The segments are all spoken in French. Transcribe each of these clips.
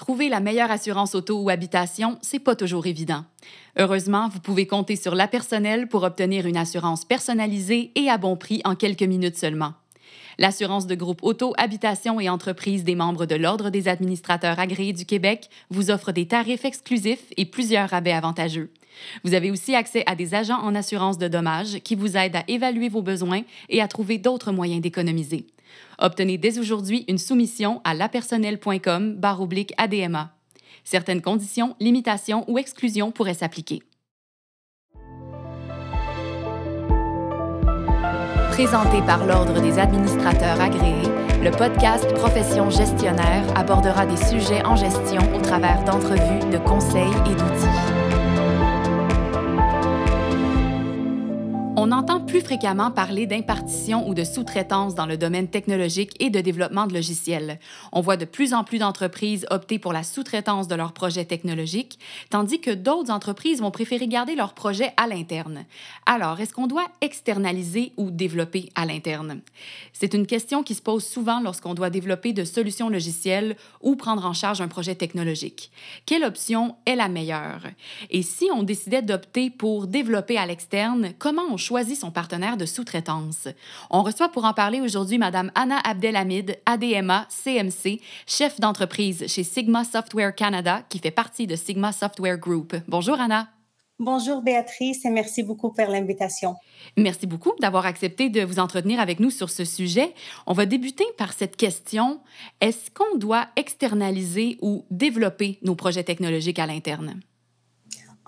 Trouver la meilleure assurance auto ou habitation, c'est pas toujours évident. Heureusement, vous pouvez compter sur la personnelle pour obtenir une assurance personnalisée et à bon prix en quelques minutes seulement. L'assurance de groupe auto, habitation et entreprise des membres de l'Ordre des administrateurs agréés du Québec vous offre des tarifs exclusifs et plusieurs rabais avantageux. Vous avez aussi accès à des agents en assurance de dommages qui vous aident à évaluer vos besoins et à trouver d'autres moyens d'économiser. Obtenez dès aujourd'hui une soumission à lapersonnel.com oblique ADMA. Certaines conditions, limitations ou exclusions pourraient s'appliquer. Présenté par l'Ordre des administrateurs agréés, le podcast Profession gestionnaire abordera des sujets en gestion au travers d'entrevues, de conseils et d'outils. On entend plus fréquemment parler d'impartition ou de sous-traitance dans le domaine technologique et de développement de logiciels. On voit de plus en plus d'entreprises opter pour la sous-traitance de leurs projets technologiques, tandis que d'autres entreprises vont préférer garder leurs projets à l'interne. Alors, est-ce qu'on doit externaliser ou développer à l'interne? C'est une question qui se pose souvent lorsqu'on doit développer de solutions logicielles ou prendre en charge un projet technologique. Quelle option est la meilleure? Et si on décidait d'opter pour développer à l'externe, comment on choisit son partenaire de sous-traitance. On reçoit pour en parler aujourd'hui Madame Anna Abdelhamid, ADMA, CMC, chef d'entreprise chez Sigma Software Canada, qui fait partie de Sigma Software Group. Bonjour Anna. Bonjour Béatrice et merci beaucoup pour l'invitation. Merci beaucoup d'avoir accepté de vous entretenir avec nous sur ce sujet. On va débuter par cette question. Est-ce qu'on doit externaliser ou développer nos projets technologiques à l'interne?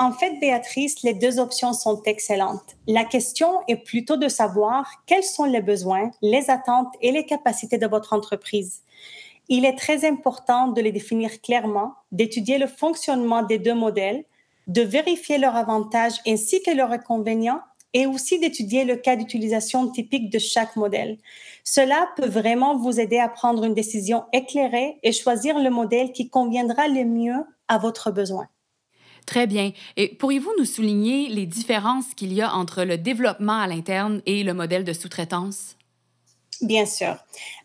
En fait, Béatrice, les deux options sont excellentes. La question est plutôt de savoir quels sont les besoins, les attentes et les capacités de votre entreprise. Il est très important de les définir clairement, d'étudier le fonctionnement des deux modèles, de vérifier leurs avantages ainsi que leurs inconvénients et aussi d'étudier le cas d'utilisation typique de chaque modèle. Cela peut vraiment vous aider à prendre une décision éclairée et choisir le modèle qui conviendra le mieux à votre besoin. Très bien. Et pourriez-vous nous souligner les différences qu'il y a entre le développement à l'interne et le modèle de sous-traitance? Bien sûr.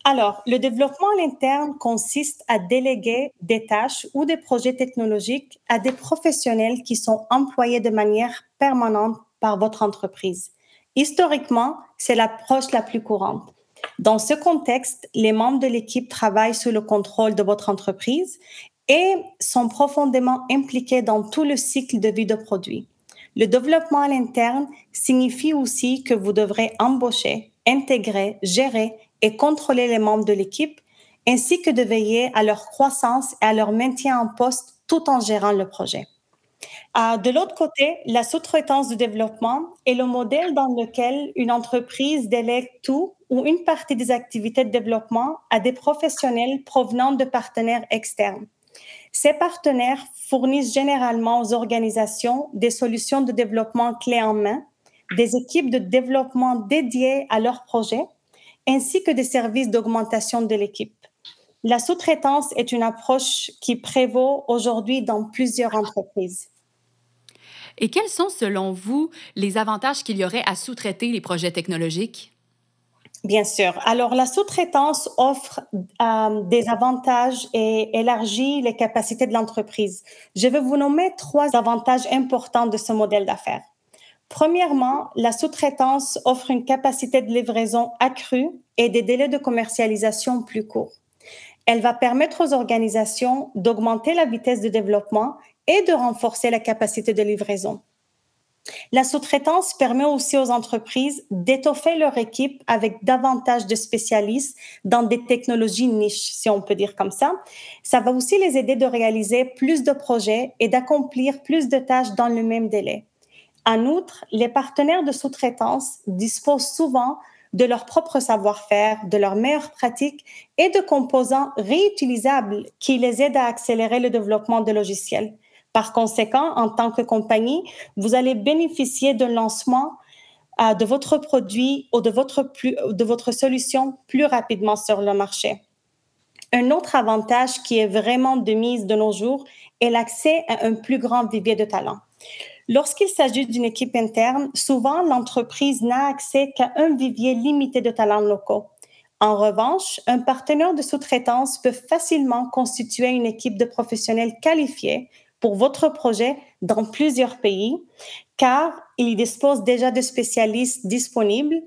Alors, le développement à l'interne consiste à déléguer des tâches ou des projets technologiques à des professionnels qui sont employés de manière permanente par votre entreprise. Historiquement, c'est l'approche la plus courante. Dans ce contexte, les membres de l'équipe travaillent sous le contrôle de votre entreprise et sont profondément impliqués dans tout le cycle de vie de produit. Le développement à l'interne signifie aussi que vous devrez embaucher, intégrer, gérer et contrôler les membres de l'équipe, ainsi que de veiller à leur croissance et à leur maintien en poste tout en gérant le projet. Euh, de l'autre côté, la sous-traitance de développement est le modèle dans lequel une entreprise délègue tout ou une partie des activités de développement à des professionnels provenant de partenaires externes. Ces partenaires fournissent généralement aux organisations des solutions de développement clés en main, des équipes de développement dédiées à leurs projets, ainsi que des services d'augmentation de l'équipe. La sous-traitance est une approche qui prévaut aujourd'hui dans plusieurs entreprises. Et quels sont, selon vous, les avantages qu'il y aurait à sous-traiter les projets technologiques? Bien sûr. Alors, la sous-traitance offre euh, des avantages et élargit les capacités de l'entreprise. Je vais vous nommer trois avantages importants de ce modèle d'affaires. Premièrement, la sous-traitance offre une capacité de livraison accrue et des délais de commercialisation plus courts. Elle va permettre aux organisations d'augmenter la vitesse de développement et de renforcer la capacité de livraison. La sous-traitance permet aussi aux entreprises d'étoffer leur équipe avec davantage de spécialistes dans des technologies niches, si on peut dire comme ça. Ça va aussi les aider de réaliser plus de projets et d'accomplir plus de tâches dans le même délai. En outre, les partenaires de sous-traitance disposent souvent de leur propre savoir-faire, de leurs meilleures pratiques et de composants réutilisables qui les aident à accélérer le développement de logiciels. Par conséquent, en tant que compagnie, vous allez bénéficier d'un lancement euh, de votre produit ou de votre, de votre solution plus rapidement sur le marché. Un autre avantage qui est vraiment de mise de nos jours est l'accès à un plus grand vivier de talents. Lorsqu'il s'agit d'une équipe interne, souvent l'entreprise n'a accès qu'à un vivier limité de talents locaux. En revanche, un partenaire de sous-traitance peut facilement constituer une équipe de professionnels qualifiés pour votre projet dans plusieurs pays, car il dispose déjà de spécialistes disponibles.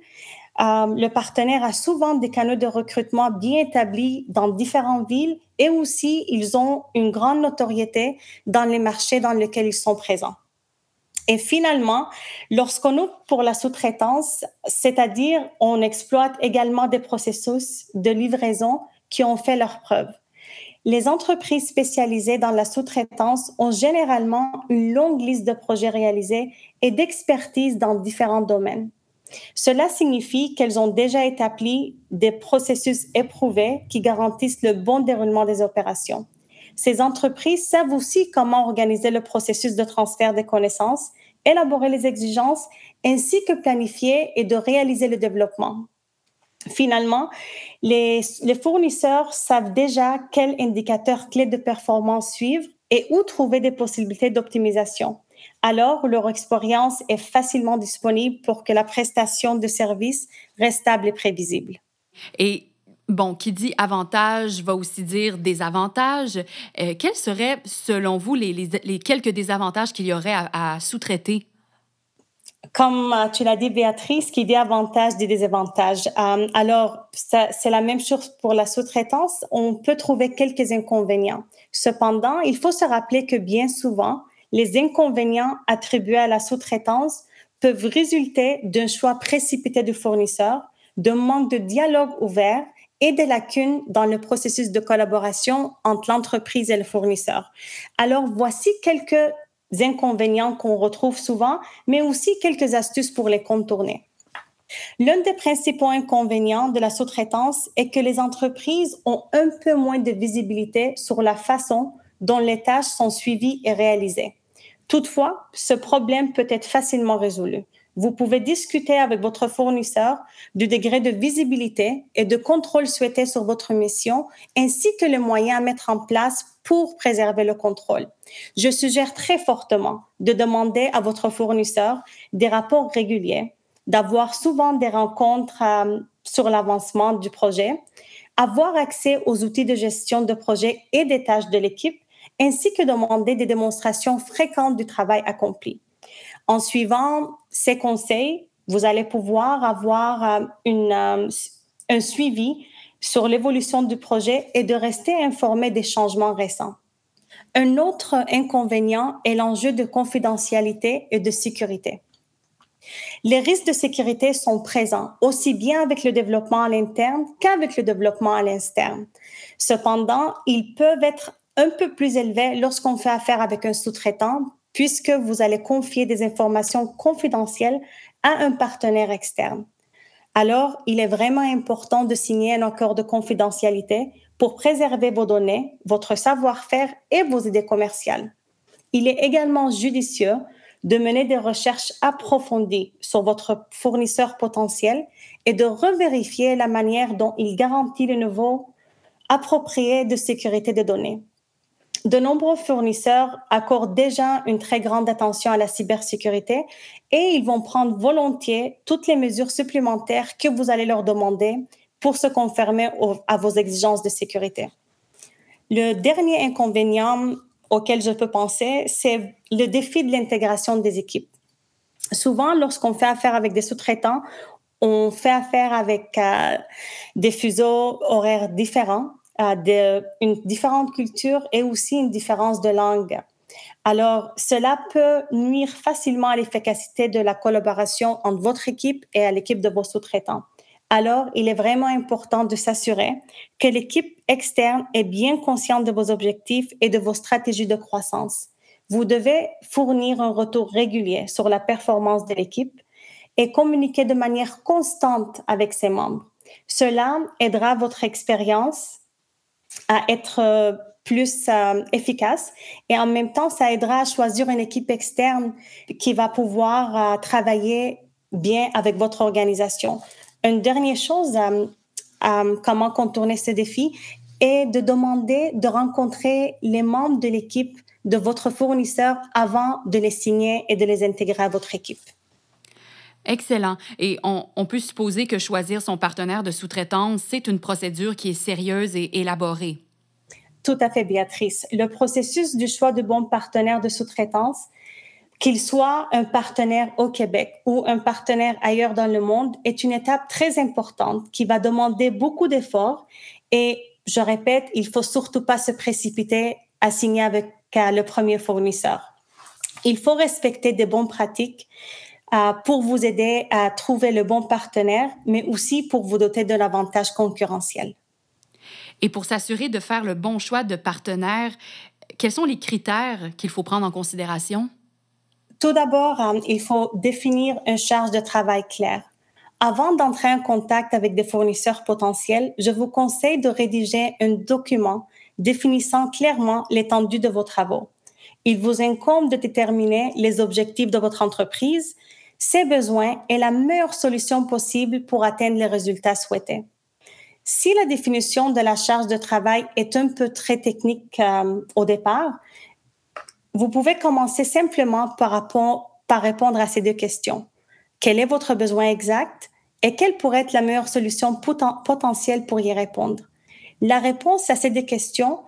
Euh, le partenaire a souvent des canaux de recrutement bien établis dans différentes villes et aussi ils ont une grande notoriété dans les marchés dans lesquels ils sont présents. Et finalement, lorsqu'on ouvre pour la sous-traitance, c'est-à-dire on exploite également des processus de livraison qui ont fait leurs preuves. Les entreprises spécialisées dans la sous-traitance ont généralement une longue liste de projets réalisés et d'expertise dans différents domaines. Cela signifie qu'elles ont déjà établi des processus éprouvés qui garantissent le bon déroulement des opérations. Ces entreprises savent aussi comment organiser le processus de transfert des connaissances, élaborer les exigences, ainsi que planifier et de réaliser le développement. Finalement, les, fournisseurs savent déjà quels indicateurs clés de performance suivre et où trouver des possibilités d'optimisation. Alors, leur expérience est facilement disponible pour que la prestation de service reste stable et prévisible. Et Bon, qui dit avantage va aussi dire désavantage. Euh, quels seraient, selon vous, les, quelques désavantages qu'il y aurait à sous-traiter? Comme euh, tu l'as dit, Béatrice, qui dit avantages dit désavantages. Euh, alors, c'est la même chose pour la sous-traitance. On peut trouver quelques inconvénients. Cependant, il faut se rappeler que bien souvent, les inconvénients attribués à la sous-traitance peuvent résulter d'un choix précipité du fournisseur, d'un manque de dialogue ouvert et des lacunes dans le processus de collaboration entre l'entreprise et le fournisseur. Alors, voici quelques inconvénients qu'on retrouve souvent, mais aussi quelques astuces pour les contourner. L'un des principaux inconvénients de la sous-traitance est que les entreprises ont un peu moins de visibilité sur la façon dont les tâches sont suivies et réalisées. Toutefois, ce problème peut être facilement résolu. Vous pouvez discuter avec votre fournisseur du degré de visibilité et de contrôle souhaité sur votre mission, ainsi que les moyens à mettre en place pour préserver le contrôle. Je suggère très fortement de demander à votre fournisseur des rapports réguliers, d'avoir souvent des rencontres euh, sur l'avancement du projet, avoir accès aux outils de gestion de projet et des tâches de l'équipe, ainsi que demander des démonstrations fréquentes du travail accompli. En suivant ces conseils, vous allez pouvoir avoir euh, euh, un suivi sur l'évolution du projet et de rester informé des changements récents. Un autre inconvénient est l'enjeu de confidentialité et de sécurité. Les risques de sécurité sont présents aussi bien avec le développement à l'interne qu'avec le développement à l'externe. Cependant, ils peuvent être un peu plus élevés lorsqu'on fait affaire avec un sous-traitant puisque vous allez confier des informations confidentielles à un partenaire externe. Alors, il est vraiment important de signer un accord de confidentialité pour préserver vos données, votre savoir-faire et vos idées commerciales. Il est également judicieux de mener des recherches approfondies sur votre fournisseur potentiel et de revérifier la manière dont il garantit le niveau approprié de sécurité des données. De nombreux fournisseurs accordent déjà une très grande attention à la cybersécurité et ils vont prendre volontiers toutes les mesures supplémentaires que vous allez leur demander pour se conformer à vos exigences de sécurité. Le dernier inconvénient auquel je peux penser, c'est le défi de l'intégration des équipes. Souvent, lorsqu'on fait affaire avec des sous-traitants, on fait affaire avec euh, des fuseaux horaires différents de, une différente culture et aussi une différence de langue. Alors, cela peut nuire facilement à l'efficacité de la collaboration entre votre équipe et à l'équipe de vos sous-traitants. Alors, il est vraiment important de s'assurer que l'équipe externe est bien consciente de vos objectifs et de vos stratégies de croissance. Vous devez fournir un retour régulier sur la performance de l'équipe et communiquer de manière constante avec ses membres. Cela aidera votre expérience à être euh, plus euh, efficace et en même temps, ça aidera à choisir une équipe externe qui va pouvoir euh, travailler bien avec votre organisation. Une dernière chose, comment contourner ce défi est de demander de rencontrer les membres de l'équipe de votre fournisseur avant de les signer et de les intégrer à votre équipe. Excellent. Et on, peut supposer que choisir son partenaire de sous-traitance, c'est une procédure qui est sérieuse et élaborée. Tout à fait, Béatrice. Le processus du choix de bon partenaire de sous-traitance, qu'il soit un partenaire au Québec ou un partenaire ailleurs dans le monde, est une étape très importante qui va demander beaucoup d'efforts. Et je répète, il faut surtout pas se précipiter à signer avec le premier fournisseur. Il faut respecter des bonnes pratiques euh, pour vous aider à trouver le bon partenaire, mais aussi pour vous doter de l'avantage concurrentiel. Et pour s'assurer de faire le bon choix de partenaire, quels sont les critères qu'il faut prendre en considération? Tout d'abord, euh, il faut définir une charge de travail claire. Avant d'entrer en contact avec des fournisseurs potentiels, je vous conseille de rédiger un document définissant clairement l'étendue de vos travaux. Il vous incombe de déterminer les objectifs de votre entreprise, ses besoins et la meilleure solution possible pour atteindre les résultats souhaités. Si la définition de la charge de travail est un peu très technique euh, au départ, vous pouvez commencer simplement par, par répondre à ces deux questions. Quel est votre besoin exact et quelle pourrait être la meilleure solution potentielle pour y répondre? La réponse à ces deux questions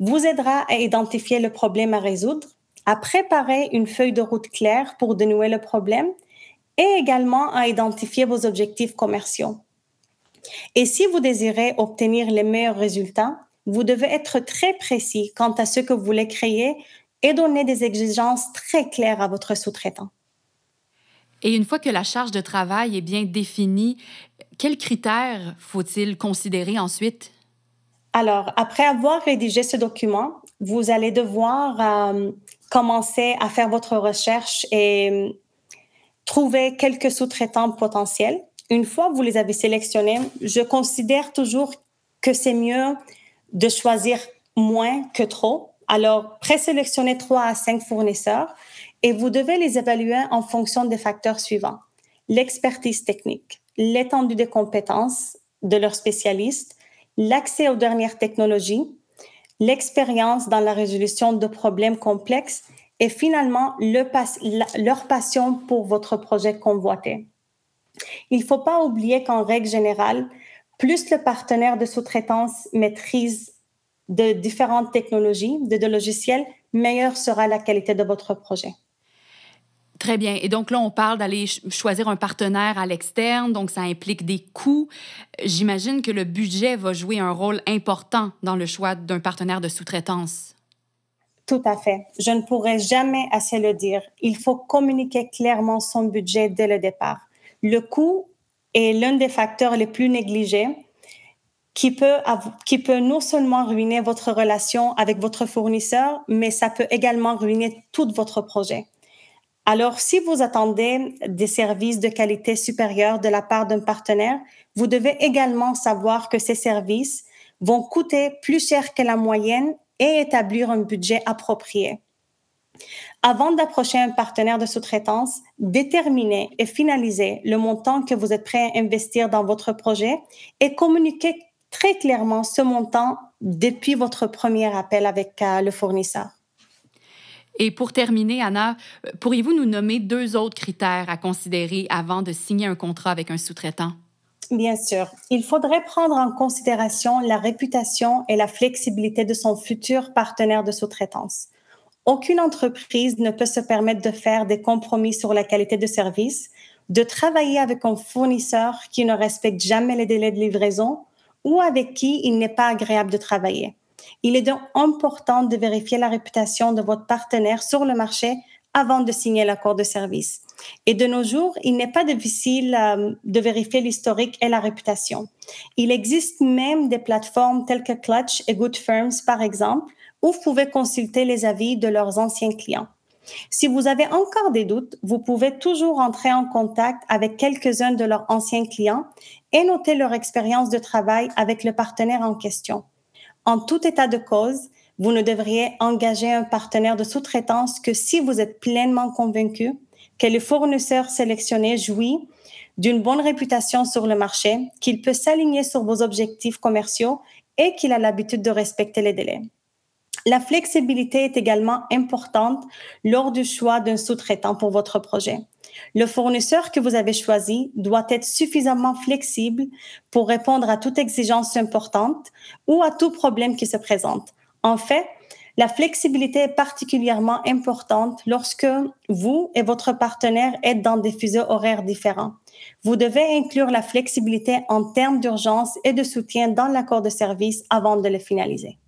vous aidera à identifier le problème à résoudre, à préparer une feuille de route claire pour dénouer le problème et également à identifier vos objectifs commerciaux. Et si vous désirez obtenir les meilleurs résultats, vous devez être très précis quant à ce que vous voulez créer et donner des exigences très claires à votre sous-traitant. Et une fois que la charge de travail est bien définie, quels critères faut-il considérer ensuite? Alors, après avoir rédigé ce document, vous allez devoir euh, commencer à faire votre recherche et trouver quelques sous-traitants potentiels une fois que vous les avez sélectionnés, je considère toujours que c'est mieux de choisir moins que trop. Alors, présélectionnez trois à cinq fournisseurs et vous devez les évaluer en fonction des facteurs suivants. L'expertise technique, l'étendue des compétences de leurs spécialistes, l'accès aux dernières technologies, l'expérience dans la résolution de problèmes complexes et finalement le leur passion pour votre projet convoité. Il ne faut pas oublier qu'en règle générale, plus le partenaire de sous-traitance maîtrise de différentes technologies, de, logiciels, meilleure sera la qualité de votre projet. Très bien. Et donc là, on parle d'aller choisir un partenaire à l'externe, donc ça implique des coûts. J'imagine que le budget va jouer un rôle important dans le choix d'un partenaire de sous-traitance. Tout à fait. Je ne pourrais jamais assez le dire. Il faut communiquer clairement son budget dès le départ. Le coût est l'un des facteurs les plus négligés qui peut, qui peut non seulement ruiner votre relation avec votre fournisseur, mais ça peut également ruiner tout votre projet. Alors, si vous attendez des services de qualité supérieure de la part d'un partenaire, vous devez également savoir que ces services vont coûter plus cher que la moyenne et établir un budget approprié. Avant d'approcher un partenaire de sous-traitance, déterminez et finalisez le montant que vous êtes prêt à investir dans votre projet et communiquez très clairement ce montant depuis votre premier appel avec euh, le fournisseur. Et pour terminer, Anna, pourriez-vous nous nommer deux autres critères à considérer avant de signer un contrat avec un sous-traitant? Bien sûr. Il faudrait prendre en considération la réputation et la flexibilité de son futur partenaire de sous-traitance. Aucune entreprise ne peut se permettre de faire des compromis sur la qualité de service, de travailler avec un fournisseur qui ne respecte jamais les délais de livraison ou avec qui il n'est pas agréable de travailler. Il est donc important de vérifier la réputation de votre partenaire sur le marché avant de signer l'accord de service. Et de nos jours, il n'est pas difficile euh, de vérifier l'historique et la réputation. Il existe même des plateformes telles que Clutch et Good Firms, par exemple, ou vous pouvez consulter les avis de leurs anciens clients. Si vous avez encore des doutes, vous pouvez toujours entrer en contact avec quelques-uns de leurs anciens clients et noter leur expérience de travail avec le partenaire en question. En tout état de cause, vous ne devriez engager un partenaire de sous-traitance que si vous êtes pleinement convaincu que le fournisseur sélectionné jouit d'une bonne réputation sur le marché, qu'il peut s'aligner sur vos objectifs commerciaux et qu'il a l'habitude de respecter les délais. La flexibilité est également importante lors du choix d'un sous-traitant pour votre projet. Le fournisseur que vous avez choisi doit être suffisamment flexible pour répondre à toute exigence importante ou à tout problème qui se présente. En fait, la flexibilité est particulièrement importante lorsque vous et votre partenaire êtes dans des fuseaux horaires différents. Vous devez inclure la flexibilité en termes d'urgence et de soutien dans l'accord de service avant de le finaliser.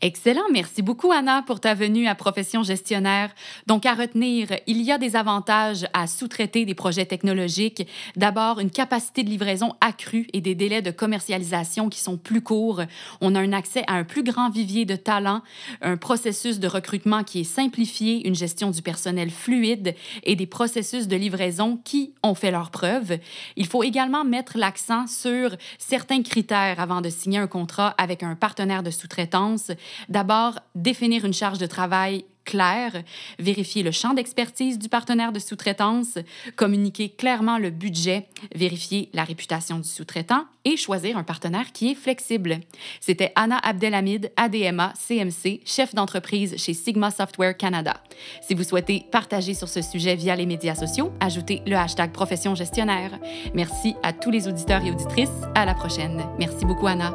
Excellent. Merci beaucoup, Anna, pour ta venue à Profession gestionnaire. Donc, à retenir, il y a des avantages à sous-traiter des projets technologiques. D'abord, une capacité de livraison accrue et des délais de commercialisation qui sont plus courts. On a un accès à un plus grand vivier de talents, un processus de recrutement qui est simplifié, une gestion du personnel fluide et des processus de livraison qui ont fait leurs preuves. Il faut également mettre l'accent sur certains critères avant de signer un contrat avec un partenaire de sous-traitance D'abord, définir une charge de travail claire, vérifier le champ d'expertise du partenaire de sous-traitance, communiquer clairement le budget, vérifier la réputation du sous-traitant et choisir un partenaire qui est flexible. C'était Anna Abdelhamid, ADMA, CMC, chef d'entreprise chez Sigma Software Canada. Si vous souhaitez partager sur ce sujet via les médias sociaux, ajoutez le hashtag profession gestionnaire. Merci à tous les auditeurs et auditrices. À la prochaine. Merci beaucoup, Anna.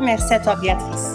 Merci à toi, Béatrice.